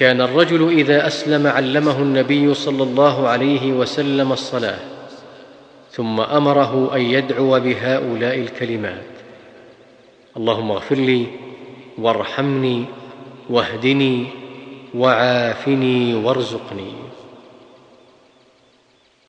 كان الرجل إذا أسلم علمه النبي صلى الله عليه وسلم الصلاة ثم أمره أن يدعو بهؤلاء الكلمات. اللهم اغفر لي وارحمني واهدني وعافني وارزقني.